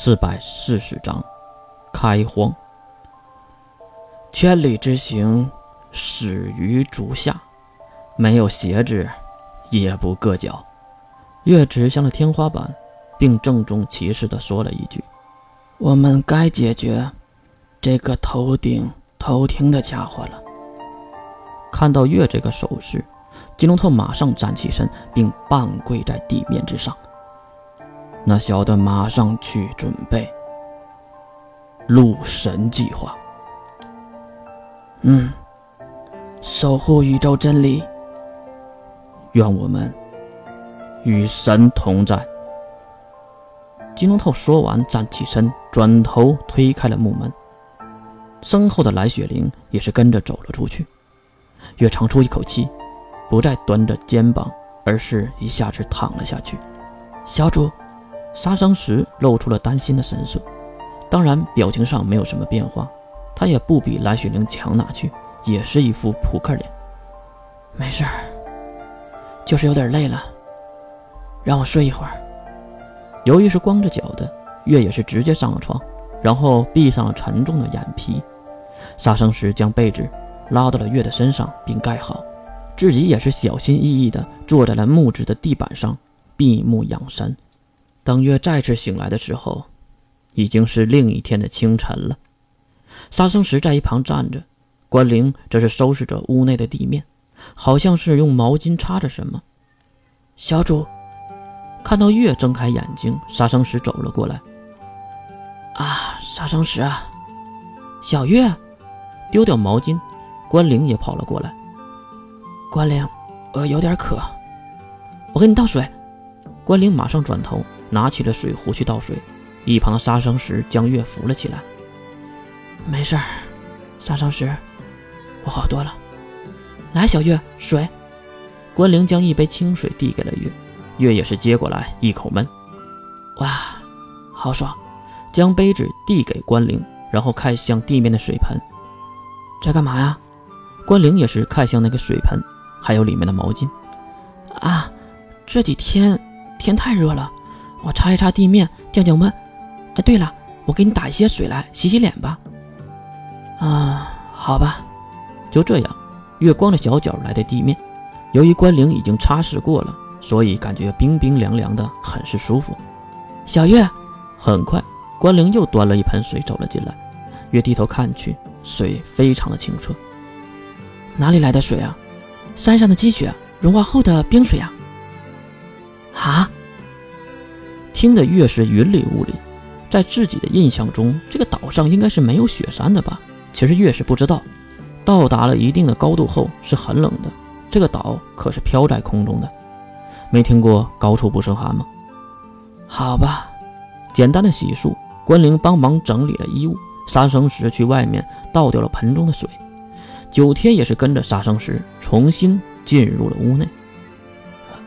四百四十章，开荒。千里之行，始于足下。没有鞋子，也不硌脚。月指向了天花板，并郑重其事地说了一句：“我们该解决这个头顶偷听的家伙了。”看到月这个手势，金龙头马上站起身，并半跪在地面之上。那小的马上去准备。鹿神计划。嗯，守护宇宙真理。愿我们与神同在。金龙头说完，站起身，转头推开了木门。身后的蓝雪玲也是跟着走了出去。月长出一口气，不再端着肩膀，而是一下子躺了下去。小主。杀生石露出了担心的神色，当然表情上没有什么变化，他也不比蓝雪玲强哪去，也是一副扑克脸。没事儿，就是有点累了，让我睡一会儿。由于是光着脚的，月也是直接上了床，然后闭上了沉重的眼皮。杀生石将被子拉到了月的身上并盖好，自己也是小心翼翼地坐在了木质的地板上，闭目养神。当月再次醒来的时候，已经是另一天的清晨了。杀生石在一旁站着，关灵则是收拾着屋内的地面，好像是用毛巾擦着什么。小主看到月睁开眼睛，杀生石走了过来。啊，杀生石啊，小月丢掉毛巾，关灵也跑了过来。关灵，我有点渴，我给你倒水。关灵马上转头。拿起了水壶去倒水，一旁的杀生石将月扶了起来。没事儿，杀生石，我好多了。来，小月，水。关灵将一杯清水递给了月，月也是接过来一口闷。哇，好爽！将杯子递给关灵，然后看向地面的水盆，在干嘛呀？关灵也是看向那个水盆，还有里面的毛巾。啊，这几天天太热了。我擦一擦地面，降降温。哎，对了，我给你打一些水来洗洗脸吧。啊，好吧。就这样，月光的小脚来到地面。由于关灵已经擦拭过了，所以感觉冰冰凉凉的，很是舒服。小月，很快，关灵又端了一盆水走了进来。月低头看去，水非常的清澈。哪里来的水啊？山上的积雪融化后的冰水啊？啊？听得越是云里雾里，在自己的印象中，这个岛上应该是没有雪山的吧？其实越是不知道，到达了一定的高度后是很冷的。这个岛可是飘在空中的，没听过高处不胜寒吗？好吧，简单的洗漱，关灵帮忙整理了衣物，杀生石去外面倒掉了盆中的水，九天也是跟着杀生石重新进入了屋内。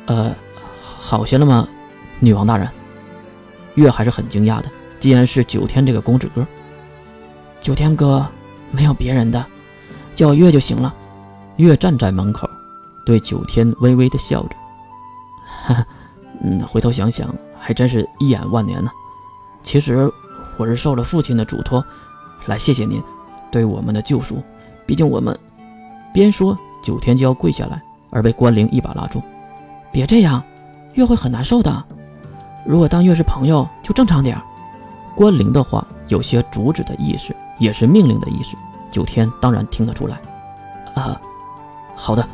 呃，好些了吗，女王大人？月还是很惊讶的，竟然是九天这个公子哥。九天哥，没有别人的，叫月就行了。月站在门口，对九天微微的笑着。哈哈，嗯，回头想想，还真是一眼万年呢。其实我是受了父亲的嘱托，来谢谢您对我们的救赎。毕竟我们……边说，九天就要跪下来，而被关灵一把拉住。别这样，月会很难受的。如果当月是朋友，就正常点儿。关灵的话有些阻止的意思，也是命令的意思。九天当然听得出来。啊，好的，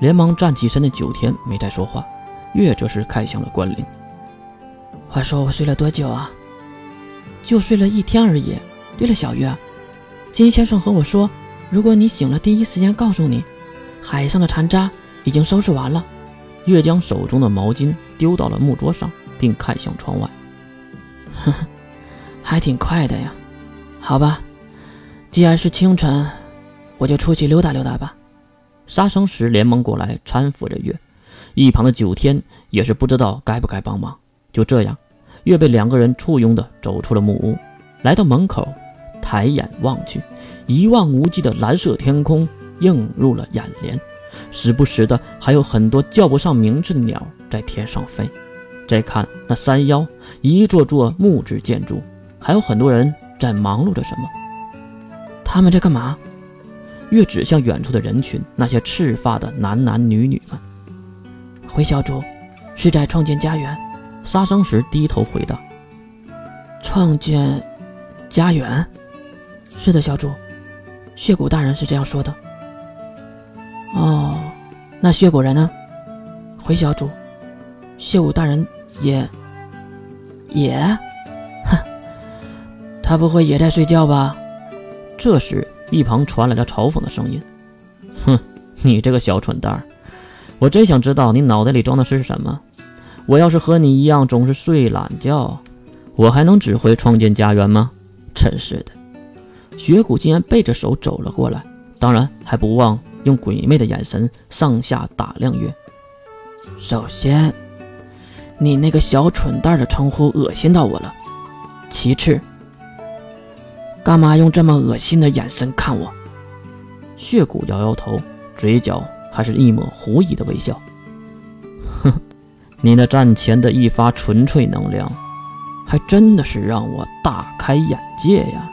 连忙站起身的九天没再说话。月则是看向了关灵。话说我睡了多久啊？就睡了一天而已。对了，小月，金先生和我说，如果你醒了，第一时间告诉你，海上的残渣已经收拾完了。月将手中的毛巾丢到了木桌上。并看向窗外，呵呵，还挺快的呀。好吧，既然是清晨，我就出去溜达溜达吧。杀生石连忙过来搀扶着月，一旁的九天也是不知道该不该帮忙。就这样，月被两个人簇拥的走出了木屋，来到门口，抬眼望去，一望无际的蓝色天空映入了眼帘，时不时的还有很多叫不上名字的鸟在天上飞。再看那山腰，一座座木质建筑，还有很多人在忙碌着什么。他们在干嘛？月指向远处的人群，那些赤发的男男女女们。回小主，是在创建家园。杀生石低头回答：“创建家园。”是的，小主，血骨大人是这样说的。哦，那血骨人呢？回小主，血骨大人也也，哼，他不会也在睡觉吧？这时，一旁传来了嘲讽的声音：“哼，你这个小蠢蛋，我真想知道你脑袋里装的是什么。我要是和你一样总是睡懒觉，我还能指挥创建家园吗？真是的！”雪谷竟然背着手走了过来，当然还不忘用鬼魅的眼神上下打量月。首先，你那个小蠢蛋的称呼恶心到我了。其次，干嘛用这么恶心的眼神看我？血骨摇摇头，嘴角还是一抹狐疑的微笑。哼，你那战前的一发纯粹能量，还真的是让我大开眼界呀！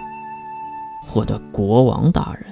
我的国王大人。